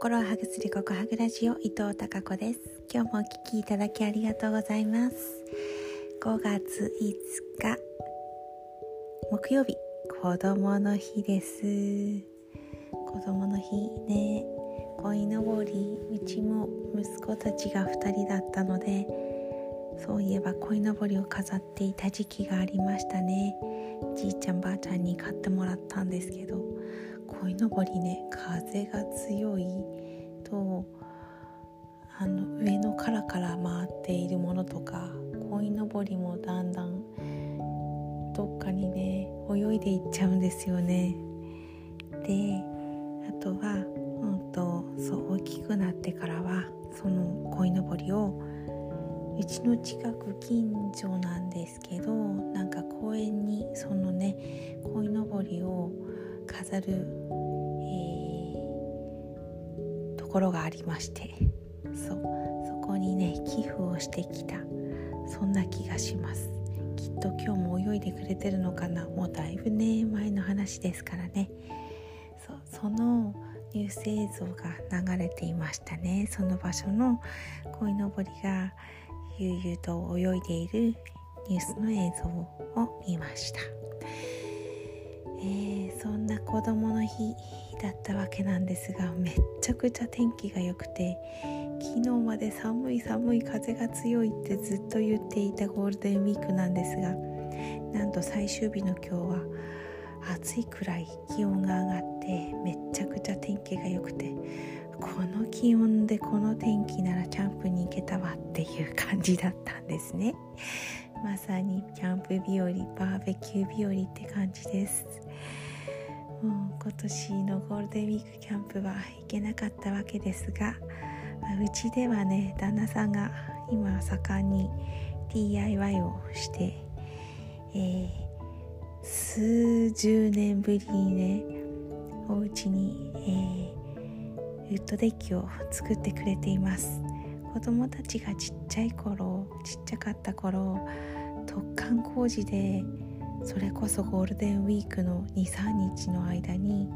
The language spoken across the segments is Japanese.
心をハグするココハグラジオ伊藤孝子です。今日もお聞きいただきありがとうございます。5月5日木曜日子供の日です。子供の日ね。鯉のぼりうちも息子たちが2人だったのでそういえば鯉のぼりを飾っていた時期がありましたね。じいちゃんばあちゃんに買ってもらったんですけど鯉のぼりね風が強い。とあの上の殻から回っているものとか鯉のぼりもだんだんどっかにね泳いでいっちゃうんですよね。であとは、うんと、そう大きくなってからはその鯉のぼりをうちの近く近所なんですけどなんか公園にそのね鯉のぼりを飾る、ころがありましてそうそこにね寄付をしてきたそんな気がします。きっと今日も泳いでくれてるのかな？もうだいぶね前の話ですからね。そうそのニュース映像が流れていましたね。その場所の鯉のぼりが悠々と泳いでいるニュースの映像を見ました。えー、そんな子供の日だったわけなんですがめっちゃくちゃ天気が良くて昨日まで寒い寒い風が強いってずっと言っていたゴールデンウィークなんですがなんと最終日の今日は暑いくらい気温が上がってめっちゃくちゃ天気が良くてこの気温でこの天気ならキャンプに行けたわっていう感じだったんですね。まさにキャンプ日和バーベキュー日和って感じです。もう今年のゴールデンウィークキャンプは行けなかったわけですがうちではね旦那さんが今盛んに DIY をして、えー、数十年ぶりにねお家に、えー、ウッドデッキを作ってくれています。子供たちがちっちゃい頃ちっちゃかった頃突貫工事でそれこそゴールデンウィークの23日の間に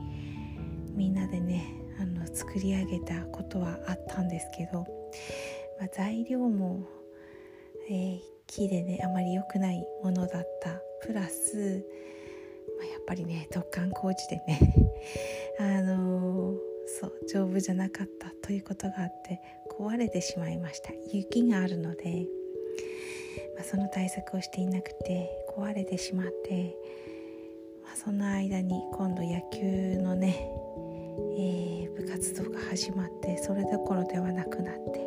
みんなでねあの作り上げたことはあったんですけど、まあ、材料も、えー、木でねあまり良くないものだった。プラス、まあ、やっぱりね突貫工事でね あのー、そう丈夫じゃなかったということがあって壊れてしまいました。雪があるので、まあ、その対策をしていなくて壊れてしまって、まあ、その間に今度野球のね、えー、部活動が始まってそれどころではなくなって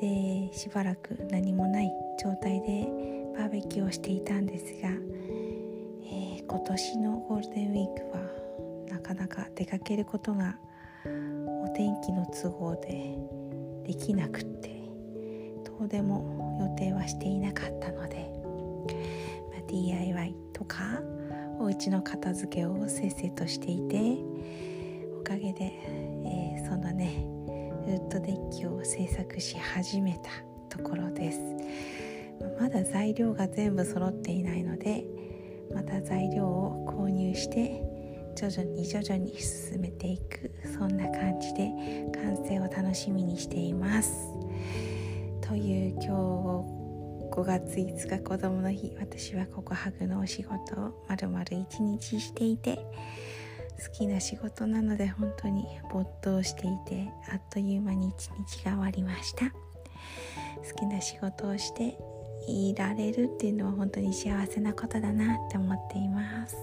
でしばらく何もない状態でバーベキューをしていたんですが、えー、今年のゴールデンウィークはなかなか出かけることがお天気の都合でできなくってどうでも予定はしていなかったので、まあ、DIY とかお家の片付けをせっせとしていておかげで、えー、そのねウッドデッキを制作し始めたところです。まだ材料が全部揃っていないのでまた材料を購入して徐々に徐々に進めていくそんな感じで完成を楽しみにしています。という今日5月5日子供の日。私はココハグのお仕事をまるまる一日していて好きな仕事なので本当に没頭していてあっという間に一日が終わりました。好きな仕事をしていられるっていうのは本当に幸せなことだなって思っています。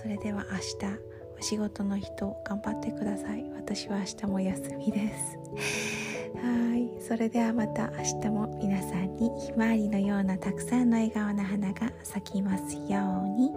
それでは明日お仕事の人頑張ってください。私は明日も休みです。はい。それではまた明日も皆さんにひまわりのようなたくさんの笑顔の花が咲きますように。